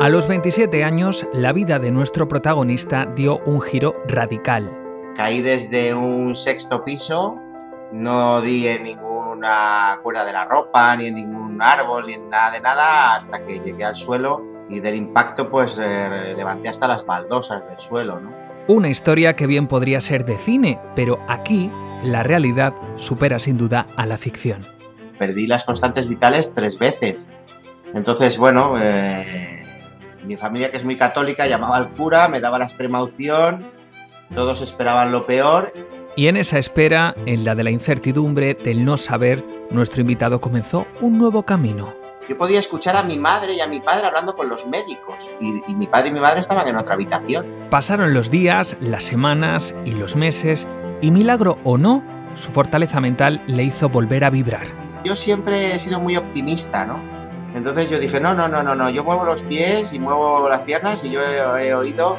A los 27 años, la vida de nuestro protagonista dio un giro radical. Caí desde un sexto piso, no di en ninguna cuerda de la ropa, ni en ningún árbol, ni en nada de nada, hasta que llegué al suelo y del impacto pues eh, levanté hasta las baldosas del suelo. ¿no? Una historia que bien podría ser de cine, pero aquí la realidad supera sin duda a la ficción. Perdí las constantes vitales tres veces. Entonces, bueno, eh, mi familia, que es muy católica, llamaba al cura, me daba la extrema opción, todos esperaban lo peor. Y en esa espera, en la de la incertidumbre, del no saber, nuestro invitado comenzó un nuevo camino. Yo podía escuchar a mi madre y a mi padre hablando con los médicos y, y mi padre y mi madre estaban en otra habitación. Pasaron los días, las semanas y los meses y milagro o no, su fortaleza mental le hizo volver a vibrar. Yo siempre he sido muy optimista, ¿no? Entonces yo dije, no, no, no, no, no, yo muevo los pies y muevo las piernas y yo he, he oído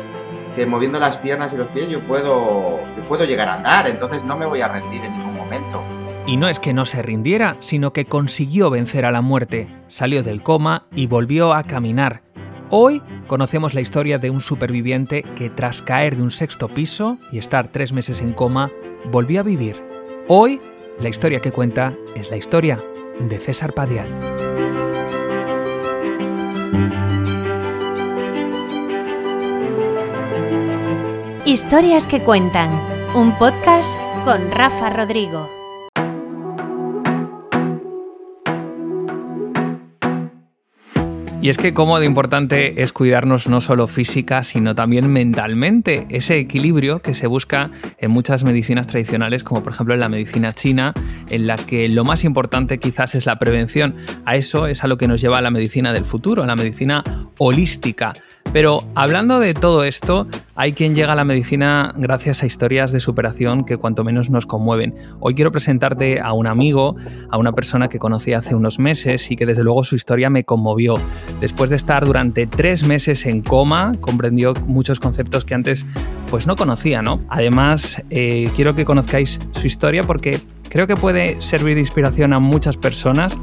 que moviendo las piernas y los pies yo puedo, yo puedo llegar a andar, entonces no me voy a rendir en ningún momento. Y no es que no se rindiera, sino que consiguió vencer a la muerte, salió del coma y volvió a caminar. Hoy conocemos la historia de un superviviente que tras caer de un sexto piso y estar tres meses en coma, volvió a vivir. Hoy, la historia que cuenta es la historia de César Padial. Historias que cuentan, un podcast con Rafa Rodrigo. Y es que cómo de importante es cuidarnos no solo física, sino también mentalmente. Ese equilibrio que se busca en muchas medicinas tradicionales, como por ejemplo en la medicina china, en la que lo más importante quizás es la prevención. A eso es a lo que nos lleva la medicina del futuro, la medicina holística. Pero hablando de todo esto, hay quien llega a la medicina gracias a historias de superación que cuanto menos nos conmueven. Hoy quiero presentarte a un amigo, a una persona que conocí hace unos meses y que desde luego su historia me conmovió. Después de estar durante tres meses en coma, comprendió muchos conceptos que antes pues no conocía, ¿no? Además, eh, quiero que conozcáis su historia porque creo que puede servir de inspiración a muchas personas.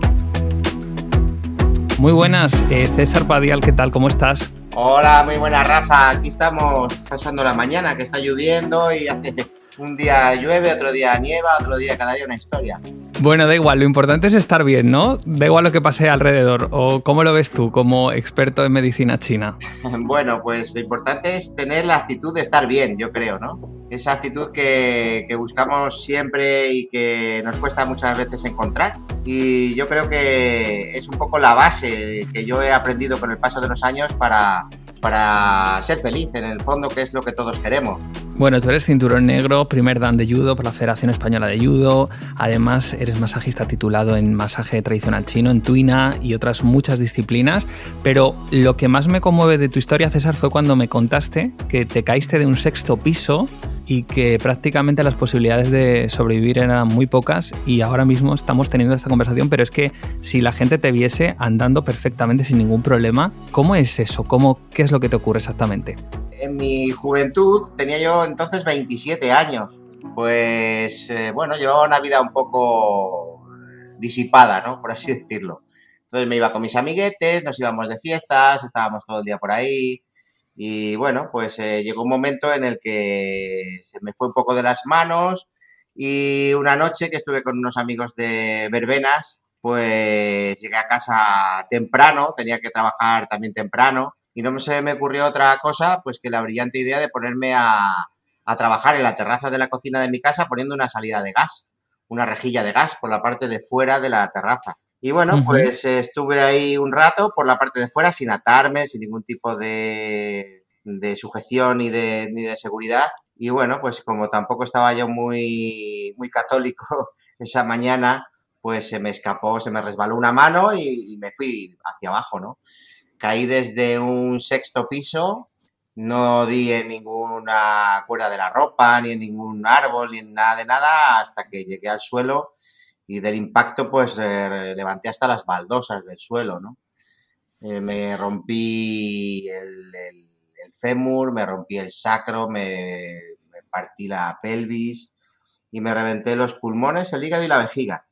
Muy buenas, eh, César Padial, ¿qué tal? ¿Cómo estás? Hola, muy buena Rafa, aquí estamos pasando la mañana, que está lloviendo y hace un día llueve, otro día nieva, otro día cada día una historia. Bueno, da igual, lo importante es estar bien, ¿no? Da igual lo que pase alrededor. ¿O cómo lo ves tú como experto en medicina china? Bueno, pues lo importante es tener la actitud de estar bien, yo creo, ¿no? Esa actitud que, que buscamos siempre y que nos cuesta muchas veces encontrar. Y yo creo que es un poco la base que yo he aprendido con el paso de los años para, para ser feliz, en el fondo, que es lo que todos queremos. Bueno, tú eres cinturón negro, primer dan de judo por la Federación Española de Judo. Además, eres masajista titulado en masaje tradicional chino, en tuina y otras muchas disciplinas. Pero lo que más me conmueve de tu historia, César, fue cuando me contaste que te caíste de un sexto piso y que prácticamente las posibilidades de sobrevivir eran muy pocas y ahora mismo estamos teniendo esta conversación, pero es que si la gente te viese andando perfectamente sin ningún problema, ¿cómo es eso? ¿Cómo, ¿Qué es lo que te ocurre exactamente? En mi juventud tenía yo entonces 27 años, pues eh, bueno, llevaba una vida un poco disipada, ¿no? Por así decirlo. Entonces me iba con mis amiguetes, nos íbamos de fiestas, estábamos todo el día por ahí, y bueno, pues eh, llegó un momento en el que se me fue un poco de las manos y una noche que estuve con unos amigos de verbenas, pues llegué a casa temprano, tenía que trabajar también temprano y no se me ocurrió otra cosa pues que la brillante idea de ponerme a, a trabajar en la terraza de la cocina de mi casa poniendo una salida de gas, una rejilla de gas por la parte de fuera de la terraza. Y bueno, Ujú. pues eh, estuve ahí un rato por la parte de fuera sin atarme, sin ningún tipo de, de sujeción ni de, ni de seguridad. Y bueno, pues como tampoco estaba yo muy, muy católico esa mañana, pues se me escapó, se me resbaló una mano y, y me fui hacia abajo, ¿no? Caí desde un sexto piso, no di en ninguna cuerda de la ropa, ni en ningún árbol, ni en nada de nada, hasta que llegué al suelo y del impacto pues eh, levanté hasta las baldosas del suelo, ¿no? Eh, me rompí el, el- el fémur, me rompí el sacro, me, me partí la pelvis y me reventé los pulmones, el hígado y la vejiga.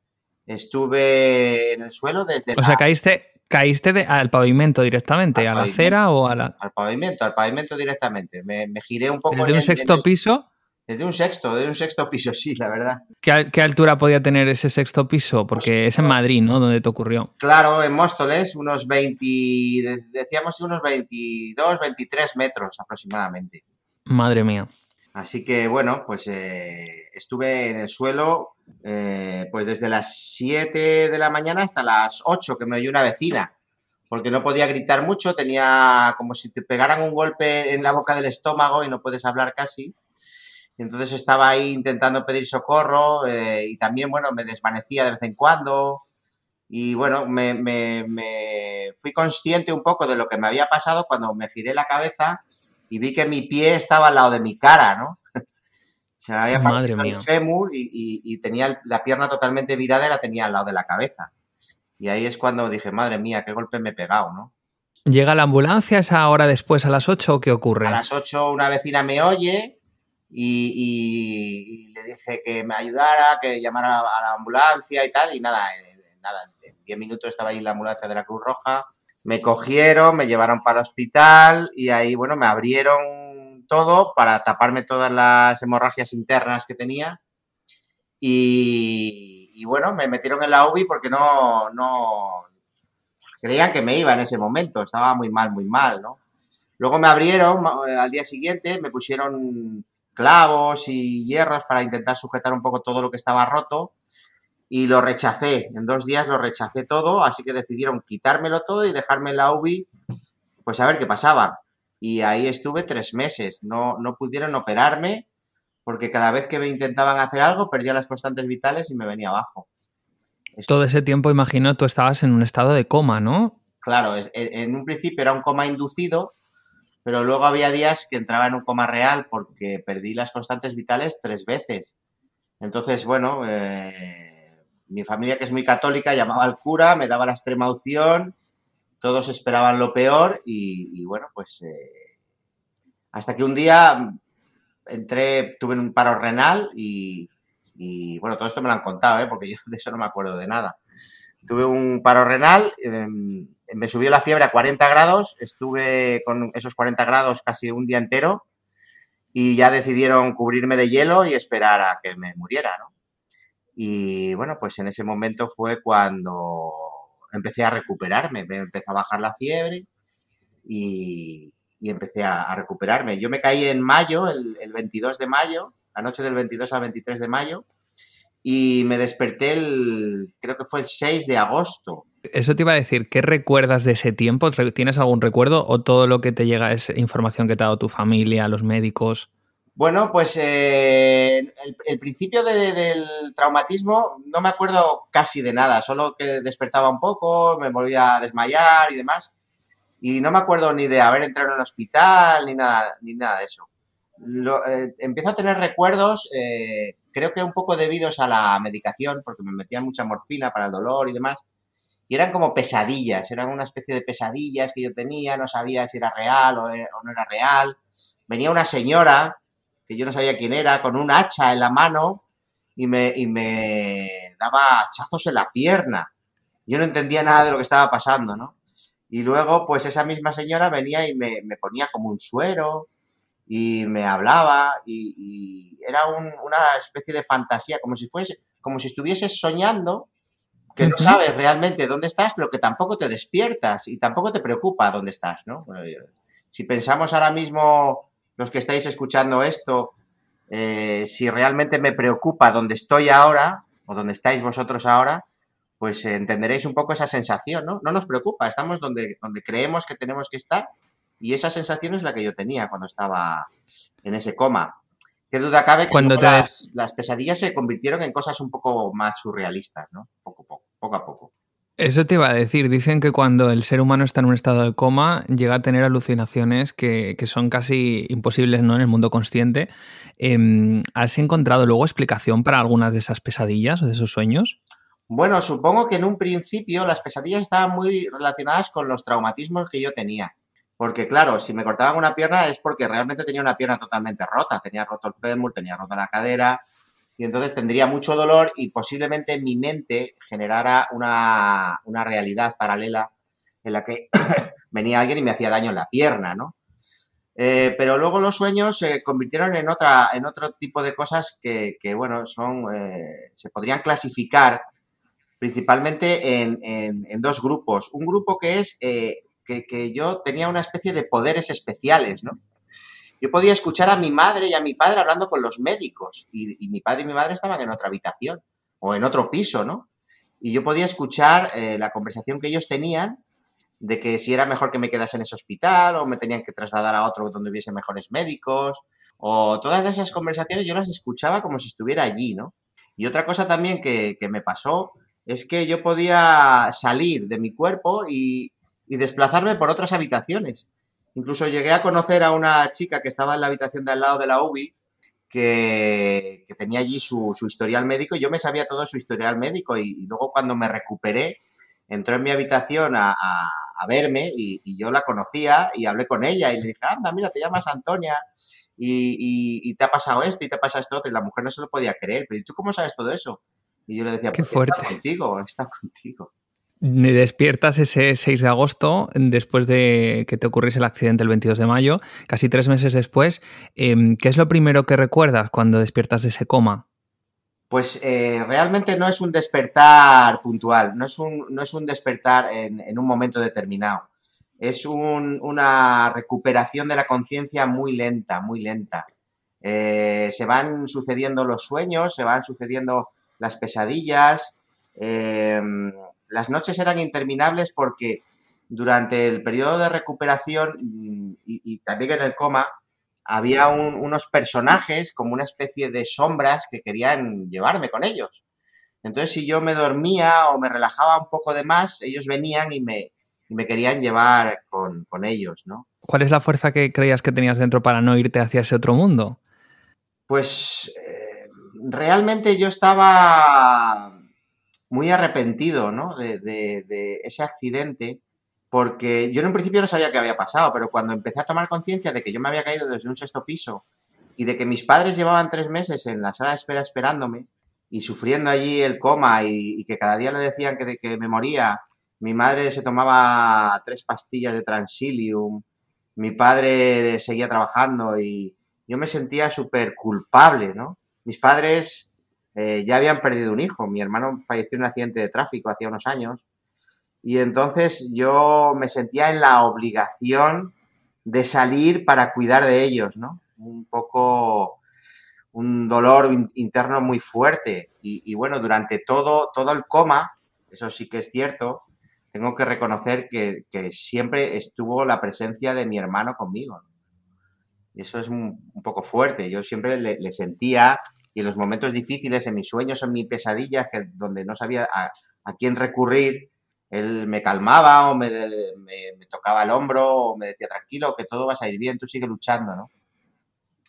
Estuve en el suelo desde O sea, caíste, ¿Caíste al pavimento directamente? ¿A la acera o a la.? Al pavimento, al pavimento directamente. Me, giré un poco. ¿Desde un sexto piso? Desde un sexto, desde un sexto piso, sí, la verdad. ¿Qué, altura podía tener ese sexto piso? Porque es en Madrid, ¿no? Donde te ocurrió. Claro, en Móstoles, unos 20. Decíamos unos 22, 23 metros aproximadamente. Madre mía. Así que bueno, pues eh, estuve en el suelo eh, pues desde las 7 de la mañana hasta las 8 que me oyó una vecina, porque no podía gritar mucho, tenía como si te pegaran un golpe en la boca del estómago y no puedes hablar casi. Entonces estaba ahí intentando pedir socorro eh, y también, bueno, me desvanecía de vez en cuando. Y bueno, me, me fui consciente un poco de lo que me había pasado cuando me giré la cabeza y vi que mi pie estaba al lado de mi cara, ¿no? Se me había Madre el fémur y, tenía la pierna totalmente virada y la tenía al lado de la cabeza. Y ahí es cuando dije, madre mía, qué golpe me he pegado, ¿no? ¿Llega la ambulancia esa hora después, a las 8 o qué ocurre? A las 8 una vecina me oye y, le dije que me ayudara, que llamara a la ambulancia y tal. Y nada, nada, en 10 minutos estaba ahí en la ambulancia de la Cruz Roja me cogieron, me llevaron para el hospital y ahí, bueno, me abrieron todo para taparme todas las hemorragias internas que tenía. Y, bueno, me metieron en la UBI porque no, no creían que me iba en ese momento, estaba muy mal, muy mal, ¿no? Luego me abrieron al día siguiente, me pusieron clavos y hierros para intentar sujetar un poco todo lo que estaba roto y lo rechacé. En dos días lo rechacé todo, así que decidieron quitármelo todo y dejarme en la UBI, pues a ver qué pasaba. Y ahí estuve tres meses. No, no pudieron operarme porque cada vez que me intentaban hacer algo perdía las constantes vitales y me venía abajo. Todo ese tiempo, imagino, tú estabas en un estado de coma, ¿no? Claro, en un principio era un coma inducido, pero luego había días que entraba en un coma real porque perdí las constantes vitales tres veces. Entonces, bueno, eh, mi familia, que es muy católica, llamaba al cura, me daba la extrema opción, todos esperaban lo peor y, bueno, pues eh, hasta que un día entré, tuve un paro renal y, bueno, todo esto me lo han contado, ¿eh? porque yo de eso no me acuerdo de nada. Tuve un paro renal, em, me subió la fiebre a 40 grados, estuve con esos 40 grados casi un día entero y ya decidieron cubrirme de hielo y esperar a que me muriera, ¿no? Y bueno, pues en ese momento fue cuando empecé a recuperarme, me empezó a bajar la fiebre y, empecé a, recuperarme. Yo me caí en mayo, el, 22 de mayo, la noche del 22 al 23 de mayo, y me desperté el, creo que fue el 6 de agosto. Eso te iba a decir, ¿qué recuerdas de ese tiempo? ¿Tienes algún recuerdo o todo lo que te llega es información que te ha dado tu familia, los médicos? Bueno, pues eh, el, principio del traumatismo no me acuerdo casi de nada, solo que despertaba un poco, me volvía a desmayar y demás. Y no me acuerdo ni de haber entrado en el hospital ni nada, ni nada de eso. Eh, empiezo a tener recuerdos, eh, creo que un poco debidos a la medicación, porque me metían mucha morfina para el dolor y demás. Y eran como pesadillas, eran una especie de pesadillas que yo tenía, no sabía si era real o, o no era real. Venía una señora que yo no sabía quién era, con un hacha en la mano y me, me daba hachazos en la pierna. Yo no entendía nada de lo que estaba pasando, ¿no? Y luego, pues esa misma señora venía y me, ponía como un suero y me hablaba y, era una especie de fantasía, como si fuese, como si estuvieses soñando, que no sabes realmente dónde estás, pero que tampoco te despiertas y tampoco te preocupa dónde estás, ¿no? Si pensamos ahora mismo los que estáis escuchando esto, eh, si realmente me preocupa donde estoy ahora o donde estáis vosotros ahora, pues entenderéis un poco esa sensación, ¿no? No nos preocupa, estamos donde, donde creemos que tenemos que estar y esa sensación es la que yo tenía cuando estaba en ese coma. Qué duda cabe que cuando las, las, pesadillas se convirtieron en cosas un poco más surrealistas, ¿no? Poco, poco, poco a poco. Eso te iba a decir. Dicen que cuando el ser humano está en un estado de coma, llega a tener alucinaciones que, son casi imposibles ¿no? en el mundo consciente. Em, ¿Has encontrado luego explicación para algunas de esas pesadillas o de esos sueños? Bueno, supongo que en un principio las pesadillas estaban muy relacionadas con los traumatismos que yo tenía. Porque claro, si me cortaban una pierna es porque realmente tenía una pierna totalmente rota. Tenía roto el fémur, tenía rota la cadera, y entonces tendría mucho dolor y posiblemente mi mente generara una, realidad paralela en la que venía alguien y me hacía daño en la pierna, ¿no? Eh, pero luego los sueños se convirtieron en, otra, en otro tipo de cosas que, bueno, son, eh, se podrían clasificar principalmente en, dos grupos. Un grupo que es eh, que, yo tenía una especie de poderes especiales, ¿no? Yo podía escuchar a mi madre y a mi padre hablando con los médicos y, mi padre y mi madre estaban en otra habitación o en otro piso, ¿no? Y yo podía escuchar la conversación que ellos tenían de que si era mejor que me quedase en ese hospital o me tenían que trasladar a otro donde hubiese mejores médicos o todas esas conversaciones yo las escuchaba como si estuviera allí, ¿no? Y otra cosa también que, me pasó es que yo podía salir de mi cuerpo y, desplazarme por otras habitaciones. Incluso llegué a conocer a una chica que estaba en la habitación de al lado de la UBI que, tenía allí su, historial médico y yo me sabía todo su historial médico y luego cuando me recuperé entró en mi habitación a, verme y, yo la conocía y hablé con ella y le dije, anda, mira, te llamas Antonia y, te ha pasado esto y te ha pasado esto otro. Y la mujer no se lo podía creer. Pero ¿y tú cómo sabes todo eso? Y yo le decía, Qué fuerte. está contigo, está contigo. Despiertas ese 6 de agosto, después de que te ocurriese el accidente el 22 de mayo, casi tres meses después. Em, ¿Qué es lo primero que recuerdas cuando despiertas de ese coma? pues eh, realmente no es un despertar puntual, no es un, no es un despertar en, un momento determinado. Es una recuperación de la conciencia muy lenta, muy lenta. Eh, se van sucediendo los sueños, se van sucediendo las pesadillas. Em, las noches eran interminables porque durante el periodo de recuperación mm, y también en el coma, había unos personajes como una especie de sombras que querían llevarme con ellos. Entonces, si yo me dormía o me relajaba un poco de más, ellos venían y me, me querían llevar con, ellos, ¿no? ¿Cuál es la fuerza que creías que tenías dentro para no irte hacia ese otro mundo? Pues eh, realmente yo estaba muy arrepentido, ¿no? De, de ese accidente porque yo en un principio no sabía qué había pasado, pero cuando empecé a tomar conciencia de que yo me había caído desde un sexto piso y de que mis padres llevaban tres meses en la sala de espera esperándome y sufriendo allí el coma y, que cada día le decían que, que me moría, mi madre se tomaba tres pastillas de transilium, mi padre seguía trabajando y yo me sentía súper culpable, ¿no? Mis padres eh, ya habían perdido un hijo, mi hermano falleció en un accidente de tráfico hace unos años y entonces yo me sentía en la obligación de salir para cuidar de ellos, ¿no? Un poco un dolor interno muy fuerte. Y, bueno, durante todo, todo el coma, eso sí que es cierto, tengo que reconocer que, siempre estuvo la presencia de mi hermano conmigo. Y eso es un, poco fuerte. Yo siempre le, sentía, y en los momentos difíciles, en mis sueños, en mis pesadillas, que, donde no sabía a, quién recurrir, él me calmaba o me, tocaba el hombro o me decía tranquilo, que todo va a salir bien, tú sigue luchando, ¿no?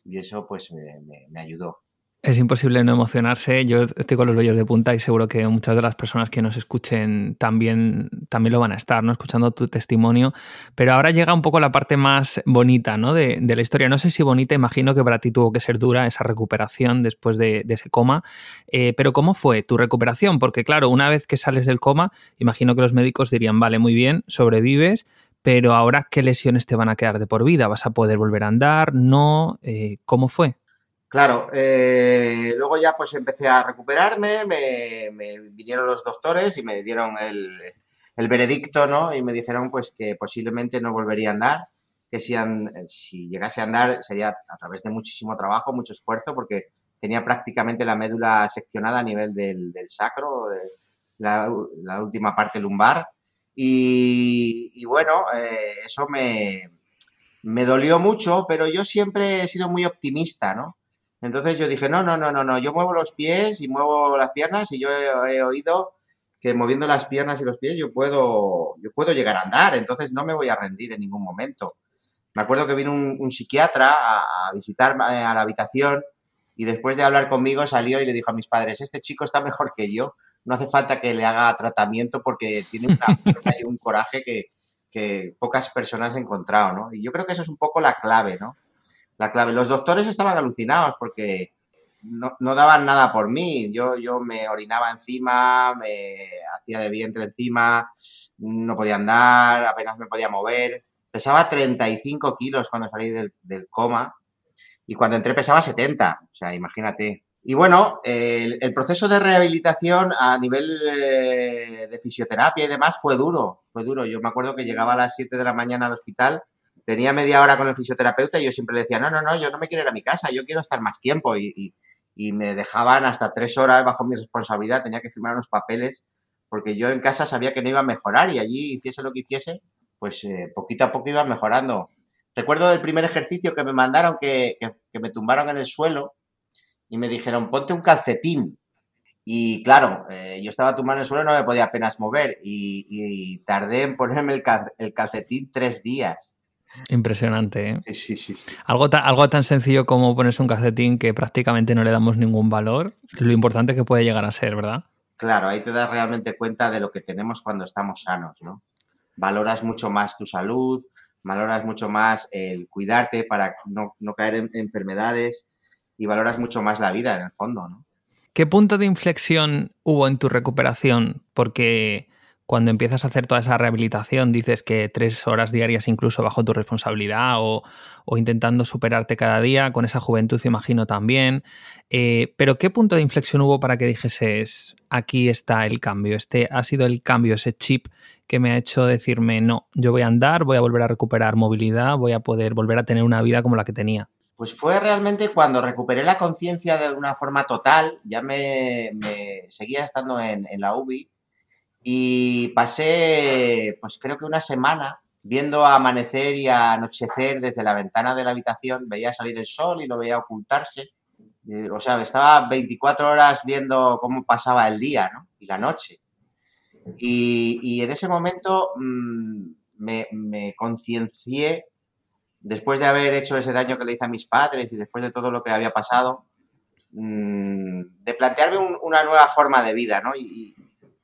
Y eso pues me ayudó. Es imposible no emocionarse. Yo estoy con los vellos de punta y seguro que muchas de las personas que nos escuchen también, también lo van a estar, ¿no? Escuchando tu testimonio. Pero ahora llega un poco la parte más bonita, ¿no? De, la historia. No sé si bonita, imagino que para ti tuvo que ser dura esa recuperación después de, ese coma. Eh, pero ¿cómo fue tu recuperación? Porque, claro, una vez que sales del coma, imagino que los médicos dirían, vale, muy bien, sobrevives, pero ahora, ¿qué lesiones te van a quedar de por vida? ¿Vas a poder volver a andar? ¿No? Eh, ¿Cómo fue? Claro, eh, luego ya pues empecé a recuperarme, me, vinieron los doctores y me dieron el, veredicto, ¿no? Y me dijeron pues que posiblemente no volvería a andar, que si, llegase a andar sería a través de muchísimo trabajo, mucho esfuerzo, porque tenía prácticamente la médula seccionada a nivel del, sacro, la, última parte lumbar. Y, bueno, eh, eso me, me dolió mucho, pero yo siempre he sido muy optimista, ¿no? Entonces yo dije, no, no, no, no, no, yo muevo los pies y muevo las piernas y yo he, oído que moviendo las piernas y los pies yo puedo, yo puedo llegar a andar, entonces no me voy a rendir en ningún momento. Me acuerdo que vino un, psiquiatra a, visitar eh, a la habitación y después de hablar conmigo salió y le dijo a mis padres, este chico está mejor que yo, no hace falta que le haga tratamiento porque tiene una, un coraje que, que pocas personas han encontrado, ¿no? Y yo creo que eso es un poco la clave, ¿no? La clave. Los doctores estaban alucinados porque no, no, daban nada por mí. Yo, yo me orinaba encima, me hacía de vientre encima, no podía andar, apenas me podía mover. Pesaba 35 kilos cuando salí del, coma y cuando entré pesaba 70, o sea, imagínate. Y bueno, el, el, proceso de rehabilitación a nivel eh, de fisioterapia y demás fue duro, fue duro. Yo me acuerdo que llegaba a las 7 de la mañana al hospital, tenía media hora con el fisioterapeuta y yo siempre le decía, no, no, no, yo no me quiero ir a mi casa, yo quiero estar más tiempo. Y, y, y me dejaban hasta tres horas bajo mi responsabilidad, tenía que firmar unos papeles porque yo en casa sabía que no iba a mejorar y allí hiciese lo que hiciese, pues eh, poquito a poco iba mejorando. Recuerdo el primer ejercicio que me mandaron, que, que, que me tumbaron en el suelo y me dijeron, ponte un calcetín. Y claro, eh, yo estaba tumbado en el suelo no me podía apenas mover. Y, y tardé en ponerme el, cal, el, calcetín tres días. Impresionante. ¿eh? Sí, sí, sí. Algo, ta, algo tan sencillo como ponerse un calcetín que prácticamente no le damos ningún valor, lo importante que puede llegar a ser, ¿verdad? Claro, ahí te das realmente cuenta de lo que tenemos cuando estamos sanos, ¿no? Valoras mucho más tu salud, valoras mucho más el cuidarte para no, no caer en enfermedades y valoras mucho más la vida en el fondo, ¿no? ¿Qué punto de inflexión hubo en tu recuperación? Porque cuando empiezas a hacer toda esa rehabilitación dices que tres horas diarias incluso bajo tu responsabilidad o, intentando superarte cada día, con esa juventud imagino también. Eh, pero ¿qué punto de inflexión hubo para que dijeses, aquí está el cambio, este ha sido el cambio, ese chip que me ha hecho decirme, no, yo voy a andar, voy a volver a recuperar movilidad, voy a poder volver a tener una vida como la que tenía? Pues fue realmente cuando recuperé la conciencia de una forma total, ya me, me seguía estando en, en, la UBI y pasé, pues creo que una semana viendo amanecer y anochecer desde la ventana de la habitación, veía salir el sol y lo veía ocultarse. O sea, estaba 24 horas viendo cómo pasaba el día y la noche. Y, en ese momento mmm, me, me conciencié después de haber hecho ese daño que le hice a mis padres y después de todo lo que había pasado, mmm, de plantearme un, una nueva forma de vida, ¿no?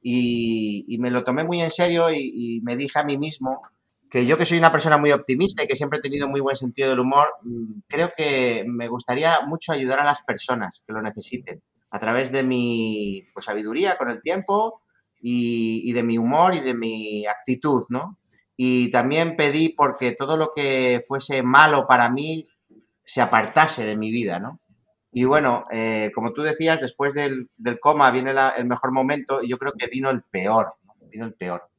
Y, me lo tomé muy en serio y, me dije a mí mismo que yo que soy una persona muy optimista y que siempre he tenido muy buen sentido del humor, mmm, creo que me gustaría mucho ayudar a las personas que lo necesiten a través de mi pues, sabiduría con el tiempo y, y de mi humor y de mi actitud, ¿no? y también pedí porque todo lo que fuese malo para mí se apartase de mi vida, ¿no? Y bueno, eh, como tú decías, después del, coma viene el mejor momento y yo creo que vino el peor, ¿no? vino el peor.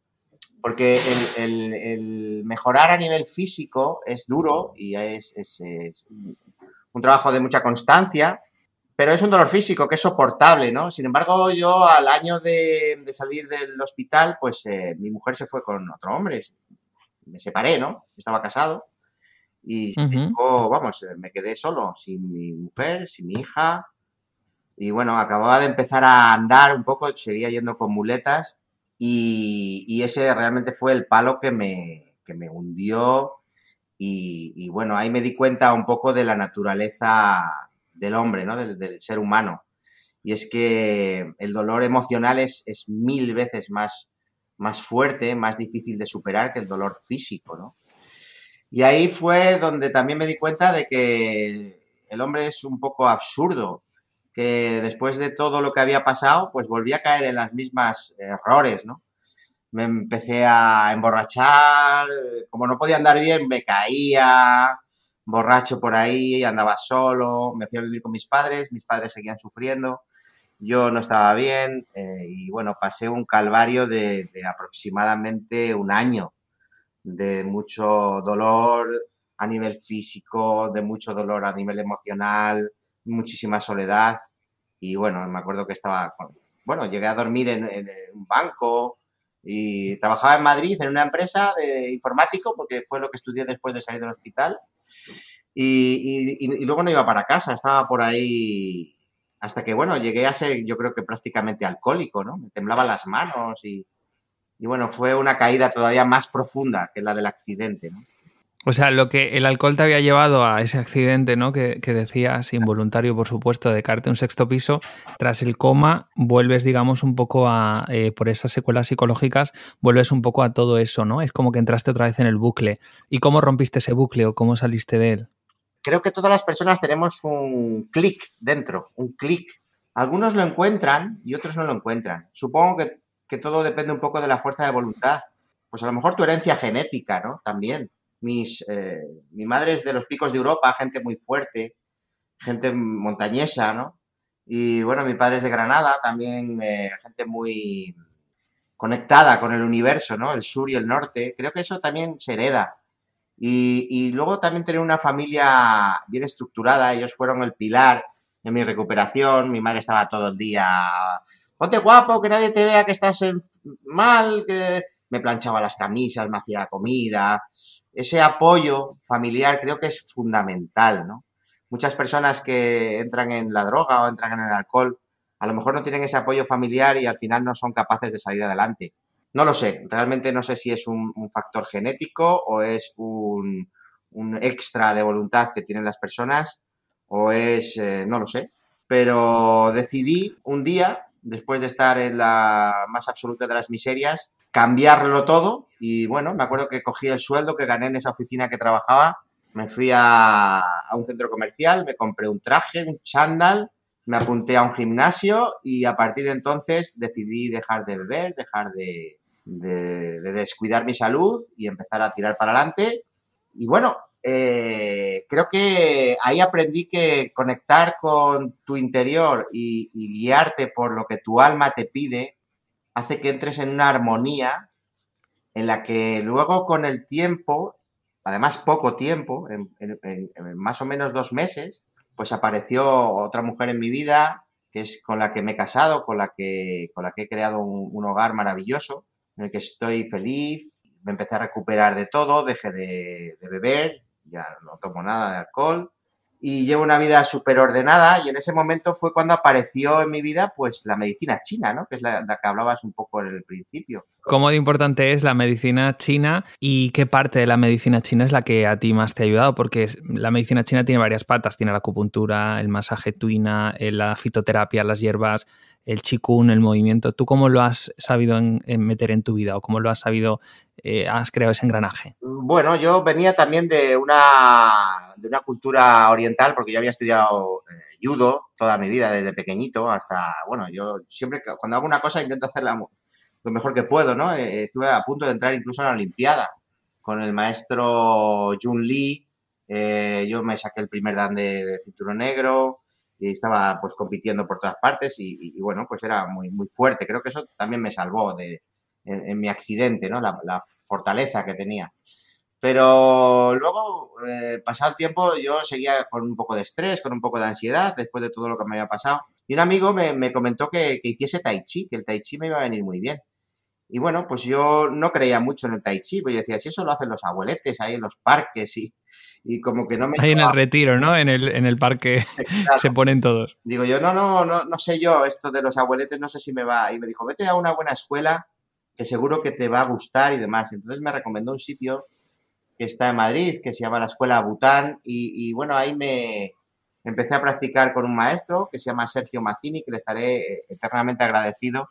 Porque el, mejorar a nivel físico es duro y es, un trabajo de mucha constancia, pero es un dolor físico que es soportable, ¿no? Sin embargo, yo al año de, de salir del hospital, pues eh, mi mujer se fue con otro hombre, me separé, ¿no? Estaba casado y uh -huh. vamos, me quedé solo, sin mi mujer, sin mi hija. Y bueno, acababa de empezar a andar un poco, seguía yendo con muletas y, y ese realmente fue el palo que me, que me hundió. Y, y, bueno, ahí me di cuenta un poco de la naturaleza del hombre, ¿no? Del, del ser humano. Y es que el dolor emocional es, es mil veces más más fuerte, más difícil de superar que el dolor físico, ¿no? Y ahí fue donde también me di cuenta de que el hombre es un poco absurdo, que después de todo lo que había pasado, pues volví a caer en las mismas errores, ¿no? Me empecé a emborrachar, como no podía andar bien, me caía, borracho por ahí, andaba solo, me fui a vivir con mis padres, mis padres seguían sufriendo, yo no estaba bien eh, y bueno, pasé un calvario de, de, aproximadamente un año de mucho dolor a nivel físico, de mucho dolor a nivel emocional, muchísima soledad y bueno, me acuerdo que estaba, bueno, llegué a dormir en, en un banco y trabajaba en Madrid en una empresa de informático porque fue lo que estudié después de salir del hospital y, y, luego no iba para casa, estaba por ahí hasta que, bueno, llegué a ser, yo creo que prácticamente alcohólico, ¿no? Me temblaban las manos y, y bueno, fue una caída todavía más profunda que la del accidente, ¿no? O sea, lo que el alcohol te había llevado a ese accidente, ¿no? Que, que decías, involuntario, por supuesto, de caerte un sexto piso, tras el coma, vuelves, digamos, un poco a, eh, por esas secuelas psicológicas, vuelves un poco a todo eso, ¿no? Es como que entraste otra vez en el bucle. ¿Y cómo rompiste ese bucle o cómo saliste de él? creo que todas las personas tenemos un clic dentro, un clic. Algunos lo encuentran y otros no lo encuentran. Supongo que, que, todo depende un poco de la fuerza de voluntad. Pues a lo mejor tu herencia genética, ¿no? También. Mis, eh, mi madre es de los picos de Europa, gente muy fuerte, gente montañesa, ¿no? Y bueno, mi padre es de Granada, también eh, gente muy conectada con el universo, ¿no? El sur y el norte. Creo que eso también se hereda. Y, luego también tener una familia bien estructurada, ellos fueron el pilar en mi recuperación, mi madre estaba todo el día, ponte guapo, que nadie te vea que estás mal, que me planchaba las camisas, me hacía comida. Ese apoyo familiar creo que es fundamental, ¿no? Muchas personas que entran en la droga o entran en el alcohol, a lo mejor no tienen ese apoyo familiar y al final no son capaces de salir adelante. No lo sé, realmente no sé si es un, factor genético o es un, extra de voluntad que tienen las personas o es, eh, no lo sé, pero decidí un día, después de estar en la más absoluta de las miserias, cambiarlo todo y bueno, me acuerdo que cogí el sueldo que gané en esa oficina que trabajaba, me fui a, un centro comercial, me compré un traje, un chándal, me apunté a un gimnasio y a partir de entonces decidí dejar de beber, dejar de, de, descuidar mi salud y empezar a tirar para adelante. Y bueno, eh, creo que ahí aprendí que conectar con tu interior y, guiarte por lo que tu alma te pide hace que entres en una armonía en la que luego con el tiempo, además poco tiempo, en, más o menos dos meses, pues apareció otra mujer en mi vida que es con la que me he casado, con la que, con la que he creado un hogar maravilloso en el que estoy feliz, me empecé a recuperar de todo, dejé de, beber, ya no tomo nada de alcohol y llevo una vida súper ordenada y en ese momento fue cuando apareció en mi vida pues la medicina china, ¿no? Que es la, la, que hablabas un poco en el principio. ¿Cómo de importante es la medicina china y qué parte de la medicina china es la que a ti más te ha ayudado? Porque la medicina china tiene varias patas, tiene la acupuntura, el masaje tuina, la fitoterapia, las hierbas, el chikun, el movimiento. ¿Tú cómo lo has sabido meter en tu vida o cómo lo has sabido, eh, has creado ese engranaje? Bueno, yo venía también de una, de una cultura oriental porque yo había estudiado eh, judo toda mi vida, desde pequeñito hasta, bueno, yo siempre cuando hago una cosa intento hacerla lo mejor que puedo, ¿no? Eh, estuve a punto de entrar incluso a la Olimpiada con el maestro Jun Lee. yo me saqué el primer dan de, de cinturón negro, estaba pues compitiendo por todas partes y, bueno, pues era muy, muy fuerte. Creo que eso también me salvó de, en, mi accidente, ¿no? La, fortaleza que tenía. Pero luego, eh, pasado el tiempo, yo seguía con un poco de estrés, con un poco de ansiedad, después de todo lo que me había pasado. Y un amigo me, me comentó que, que, hiciese tai chi, que el tai chi me iba a venir muy bien. Y bueno, pues yo no creía mucho en el tai chi, pues yo decía, si eso lo hacen los abueletes ahí en los parques y, y como que no me... Ahí en el retiro, ¿no? En el, en el parque se ponen todos. Digo yo, no, no, no, no sé yo, esto de los abueletes no sé si me va. Y me dijo, vete a una buena escuela que seguro que te va a gustar y demás. Entonces me recomendó un sitio que está en Madrid, que se llama la Escuela Bután, y, y bueno, ahí me empecé a practicar con un maestro que se llama Sergio Mazzini, que le estaré eternamente agradecido.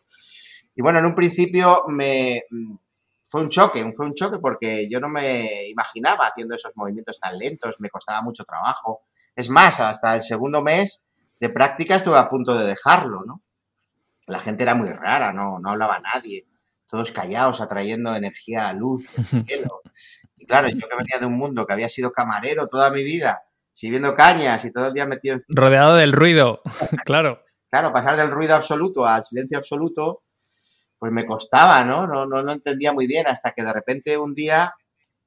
Y bueno, en un principio me, fue un choque, fue un choque porque yo no me imaginaba haciendo esos movimientos tan lentos, me costaba mucho trabajo. Es más, hasta el segundo mes de práctica estuve a punto de dejarlo, ¿no? La gente era muy rara, no, no hablaba nadie, todos callados, atrayendo energía, luz, cielo. Y claro, yo que venía de un mundo que había sido camarero toda mi vida, sirviendo cañas y todo el día metido en... Rodeado del ruido, claro. Claro, pasar del ruido absoluto al silencio absoluto, pues me costaba, ¿no? No, no, no entendía muy bien hasta que de repente un día,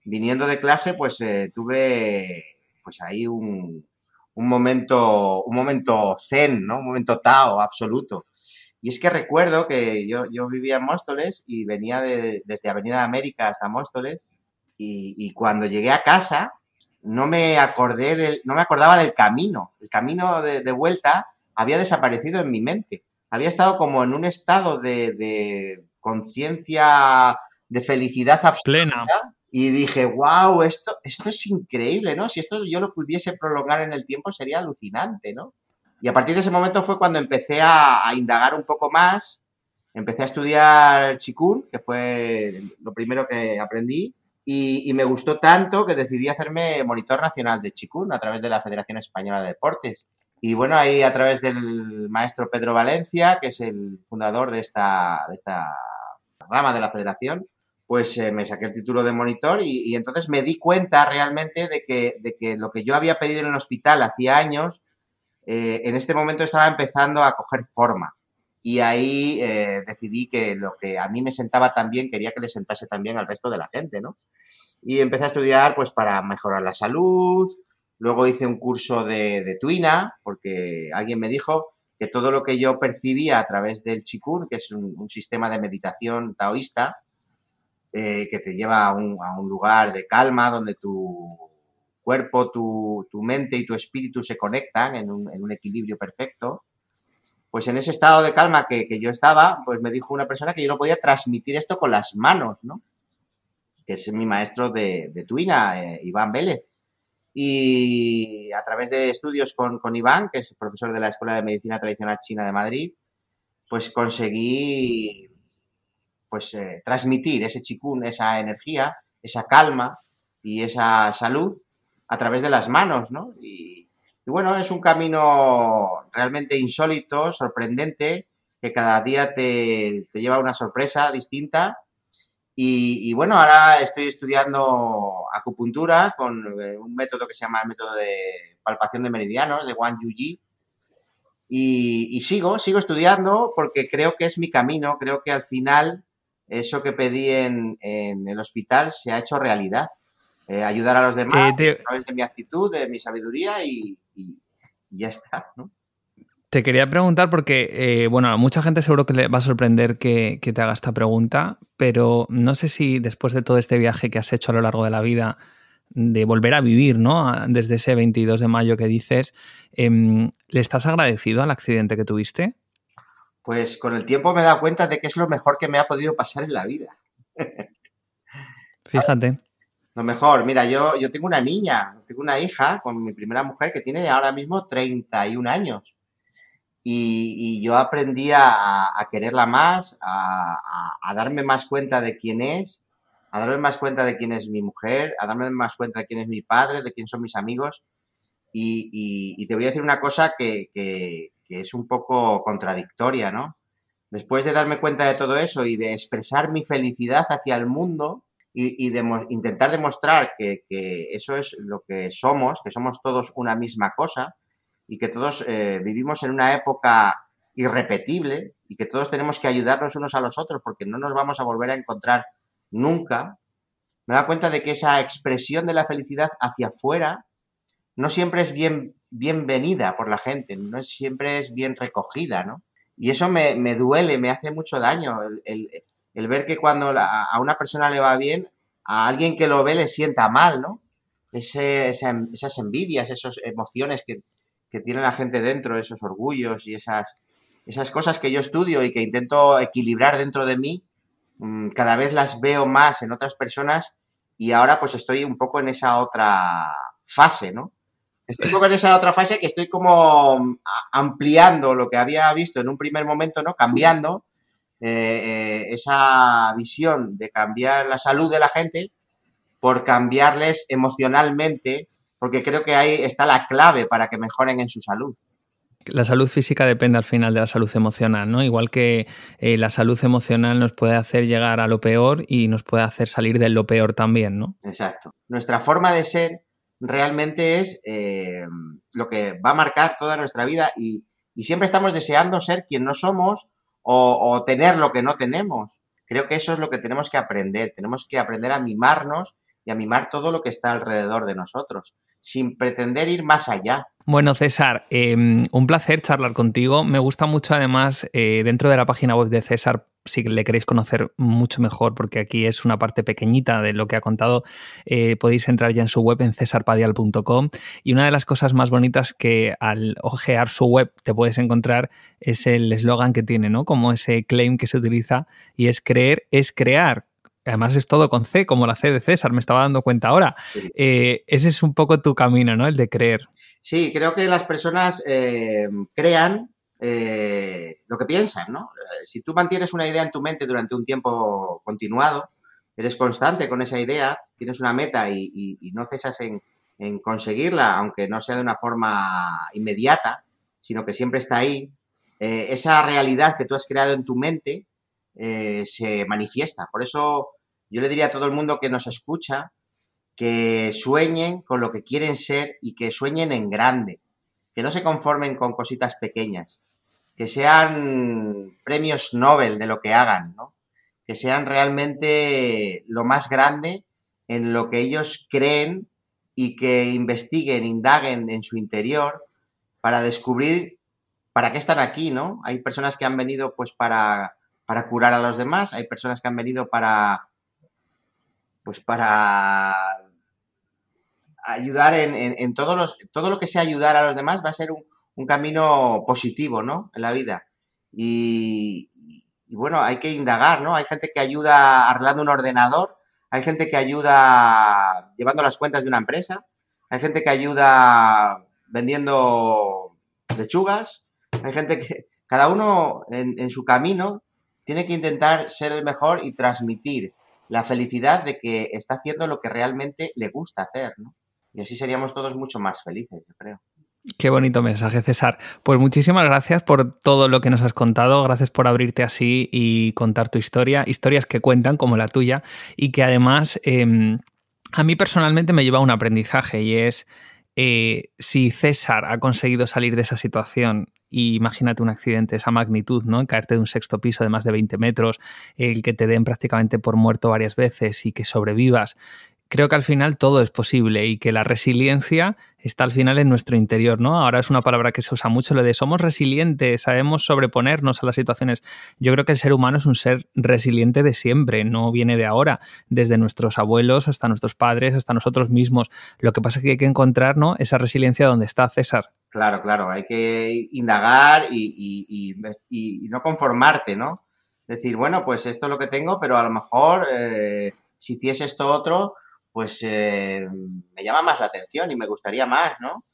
viniendo de clase, pues eh, tuve pues ahí un, un, momento, un momento zen, ¿no? Un momento tao absoluto. Y es que recuerdo que yo, yo vivía en Móstoles y venía de, desde Avenida América hasta Móstoles y, y, cuando llegué a casa no me acordé del, no me acordaba del camino. El camino de, de vuelta había desaparecido en mi mente había estado como en un estado de, conciencia, de felicidad absoluta. Y dije, wow, esto, esto es increíble, ¿no? Si esto yo lo pudiese prolongar en el tiempo sería alucinante, ¿no? Y a partir de ese momento fue cuando empecé a, indagar un poco más, empecé a estudiar Chikun, que fue lo primero que aprendí, y, me gustó tanto que decidí hacerme monitor nacional de Chikun a través de la Federación Española de Deportes. Y bueno, ahí a través del maestro Pedro Valencia, que es el fundador de esta, de esta rama de la federación, pues eh, me saqué el título de monitor y, entonces me di cuenta realmente de que, de que, lo que yo había pedido en el hospital hacía años, eh, en este momento estaba empezando a coger forma. Y ahí eh, decidí que lo que a mí me sentaba tan bien, quería que le sentase también al resto de la gente, ¿no? Y empecé a estudiar pues para mejorar la salud, luego hice un curso de, de tuina, porque alguien me dijo que todo lo que yo percibía a través del chikun, que es un, sistema de meditación taoísta, eh, que te lleva a un, lugar de calma donde tu cuerpo, tu, mente y tu espíritu se conectan en un, equilibrio perfecto, pues en ese estado de calma que, yo estaba, pues me dijo una persona que yo no podía transmitir esto con las manos, ¿no? Que es mi maestro de, Tuina, eh, Iván Vélez. Y a través de estudios con, Iván, que es profesor de la Escuela de Medicina Tradicional China de Madrid, pues conseguí pues eh, transmitir ese chikun, esa energía, esa calma y esa salud a través de las manos, ¿no? Y, y bueno, es un camino realmente insólito, sorprendente, que cada día te, lleva una sorpresa distinta. Y, bueno, ahora estoy estudiando acupuntura con eh, un método que se llama el método de palpación de meridianos, de Wang Yuji. Y, y sigo, sigo estudiando porque creo que es mi camino, creo que al final eso que pedí en, en el hospital se ha hecho realidad. Eh, ayudar a los demás eh, a través de mi actitud, de mi sabiduría y, ya está, ¿no? Te quería preguntar porque, eh, bueno, a mucha gente seguro que le va a sorprender que, te haga esta pregunta, pero no sé si después de todo este viaje que has hecho a lo largo de la vida, de volver a vivir, ¿no? Desde ese 22 de mayo que dices, em, ¿le estás agradecido al accidente que tuviste? Pues con el tiempo me he dado cuenta de que es lo mejor que me ha podido pasar en la vida. Fíjate. Lo mejor, mira, yo, yo tengo una niña, tengo una hija con mi primera mujer que tiene ahora mismo 31 años. Y, yo aprendí a, quererla más, a, darme más cuenta de quién es, a darme más cuenta de quién es mi mujer, a darme más cuenta de quién es mi padre, de quién son mis amigos. Y, te voy a decir una cosa que, que es un poco contradictoria, ¿no? Después de darme cuenta de todo eso y de expresar mi felicidad hacia el mundo, y, intentar demostrar que, eso es lo que somos, que somos todos una misma cosa y que todos eh, vivimos en una época irrepetible y que todos tenemos que ayudarnos unos a los otros porque no nos vamos a volver a encontrar nunca, me da cuenta de que esa expresión de la felicidad hacia afuera no siempre es bien bienvenida por la gente, no siempre es bien recogida, ¿no? Y eso me, duele, me hace mucho daño. el, el ver que cuando a una persona le va bien, a alguien que lo ve le sienta mal, ¿no? esas envidias, esas emociones que, tiene la gente dentro, esos orgullos y esas, esas cosas que yo estudio y que intento equilibrar dentro de mí, mm, cada vez las veo más en otras personas y ahora pues estoy un poco en esa otra fase, ¿no? Estoy un poco en esa otra fase que estoy como ampliando lo que había visto en un primer momento, ¿no? Cambiando eh, eh, esa visión de cambiar la salud de la gente por cambiarles emocionalmente, porque creo que ahí está la clave para que mejoren en su salud. La salud física depende al final de la salud emocional, ¿no? Igual que eh, la salud emocional nos puede hacer llegar a lo peor y nos puede hacer salir de lo peor también, ¿no? Exacto. Nuestra forma de ser realmente es lo que va a marcar toda nuestra vida y, y siempre estamos deseando ser quien no somos o, tener lo que no tenemos. Creo que eso es lo que tenemos que aprender. Tenemos que aprender a mimarnos y a mimar todo lo que está alrededor de nosotros, sin pretender ir más allá. Bueno, César, em, un placer charlar contigo. Me gusta mucho además eh, dentro de la página web de César, si le queréis conocer mucho mejor, porque aquí es una parte pequeñita de lo que ha contado, eh, podéis entrar ya en su web en cesarpadial.com y una de las cosas más bonitas que al ojear su web te puedes encontrar es el eslogan que tiene, ¿no? Como ese claim que se utiliza y es creer es crear además es todo con C, como la C de César, me estaba dando cuenta ahora. Eh, ese es un poco tu camino, ¿no? El de creer. Sí, creo que las personas eh, crean eh, lo que piensan, ¿no? Si tú mantienes una idea en tu mente durante un tiempo continuado, eres constante con esa idea, tienes una meta y, no cesas en, conseguirla, aunque no sea de una forma inmediata, sino que siempre está ahí, eh, esa realidad que tú has creado en tu mente eh, se manifiesta. Por eso yo le diría a todo el mundo que nos escucha que sueñen con lo que quieren ser y que sueñen en grande, que no se conformen con cositas pequeñas, que sean premios Nobel de lo que hagan, ¿no? que sean realmente lo más grande en lo que ellos creen y que investiguen, indaguen en su interior para descubrir para qué están aquí, ¿no? Hay personas que han venido pues para, para curar a los demás, hay personas que han venido para pues para ayudar en, todos los, todo lo que sea ayudar a los demás va a ser un, camino positivo, ¿no? En la vida. Y, y bueno, hay que indagar, ¿no? Hay gente que ayuda arreglando un ordenador, hay gente que ayuda llevando las cuentas de una empresa, hay gente que ayuda vendiendo lechugas, hay gente que, cada uno en, su camino tiene que intentar ser el mejor y transmitir la felicidad de que está haciendo lo que realmente le gusta hacer, ¿no? Y así seríamos todos mucho más felices, yo creo. Qué bonito mensaje, César. Pues muchísimas gracias por todo lo que nos has contado, gracias por abrirte así y contar tu historia, historias que cuentan como la tuya y que además em, a mí personalmente me lleva a un aprendizaje y es eh, si César ha conseguido salir de esa situación y imagínate un accidente de esa magnitud, ¿no? Caerte de un sexto piso de más de 20 metros, el que te den prácticamente por muerto varias veces y que sobrevivas creo que al final todo es posible y que la resiliencia está al final en nuestro interior, ¿no? Ahora es una palabra que se usa mucho, lo de somos resilientes, sabemos sobreponernos a las situaciones. Yo creo que el ser humano es un ser resiliente de siempre, no viene de ahora, desde nuestros abuelos hasta nuestros padres, hasta nosotros mismos. Lo que pasa es que hay que encontrar, ¿no? Esa resiliencia donde está César. Claro, claro, hay que indagar y, no conformarte, ¿no? Decir, bueno, pues esto es lo que tengo, pero a lo mejor eh, si tienes esto otro, pues eh, me llama más la atención y me gustaría más, ¿no?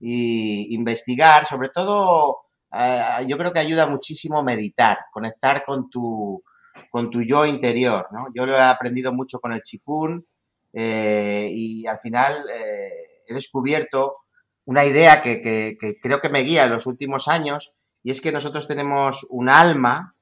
Y investigar, sobre todo, eh, yo creo que ayuda muchísimo meditar, conectar con tu, con tu yo interior, ¿no? Yo lo he aprendido mucho con el chikun eh, y al final he descubierto una idea que, que creo que me guía en los últimos años y es que nosotros tenemos un alma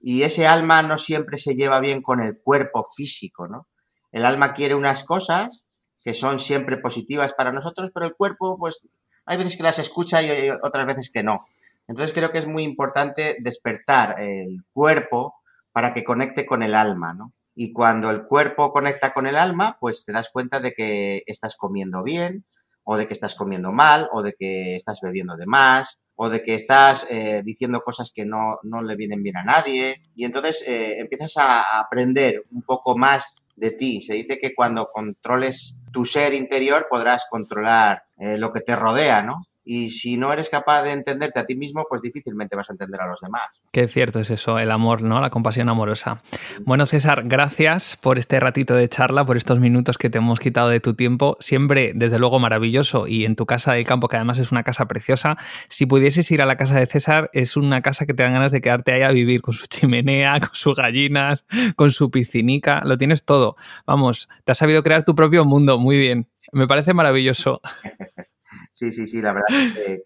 y ese alma no siempre se lleva bien con el cuerpo físico, ¿no? El alma quiere unas cosas que son siempre positivas para nosotros, pero el cuerpo, pues, hay veces que las escucha y otras veces que no. Entonces creo que es muy importante despertar el cuerpo para que conecte con el alma, ¿no? Y cuando el cuerpo conecta con el alma, pues te das cuenta de que estás comiendo bien, o de que estás comiendo mal, o de que estás bebiendo de más, o de que estás eh, diciendo cosas que no, le vienen bien a nadie. Y entonces eh, empiezas a aprender un poco más de ti. Se dice que cuando controles tu ser interior podrás controlar eh, lo que te rodea, ¿no? Y si no eres capaz de entenderte a ti mismo, pues difícilmente vas a entender a los demás. Qué cierto es eso, el amor, ¿no? La compasión amorosa. Bueno, César, gracias por este ratito de charla, por estos minutos que te hemos quitado de tu tiempo. Siempre, desde luego, maravilloso. Y en tu casa del campo, que además es una casa preciosa. Si pudieses ir a la casa de César, es una casa que te dan ganas de quedarte ahí a vivir con su chimenea, con sus gallinas, con su piscinica. Lo tienes todo. Vamos, te has sabido crear tu propio mundo. Muy bien. Me parece maravilloso. Sí, sí, sí, la verdad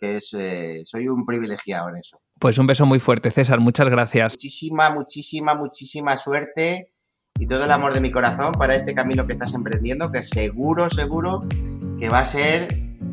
que, es, eh, soy un privilegiado en eso. Pues un beso muy fuerte, César, muchas gracias. Muchísima, muchísima, muchísima suerte y todo el amor de mi corazón para este camino que estás emprendiendo, que seguro, seguro que va a ser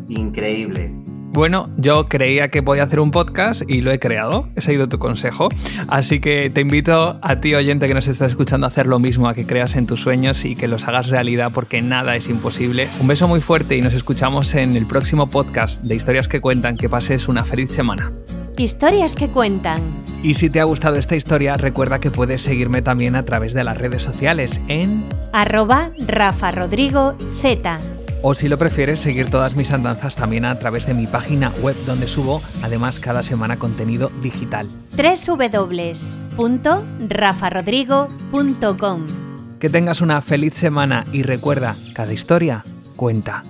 increíble. Bueno, yo creía que podía hacer un podcast y lo he creado. He seguido tu consejo. Así que te invito a ti, oyente que nos estás escuchando, a hacer lo mismo, a que creas en tus sueños y que los hagas realidad porque nada es imposible. Un beso muy fuerte y nos escuchamos en el próximo podcast de Historias que Cuentan. Que pases una feliz semana. Historias que cuentan. Y si te ha gustado esta historia, recuerda que puedes seguirme también a través de las redes sociales en arroba Rafa Rodrigo Z o si lo prefieres, seguir todas mis andanzas también a través de mi página web donde subo además cada semana contenido digital. www.rafarodrigo.com Que tengas una feliz semana y recuerda, cada historia cuenta.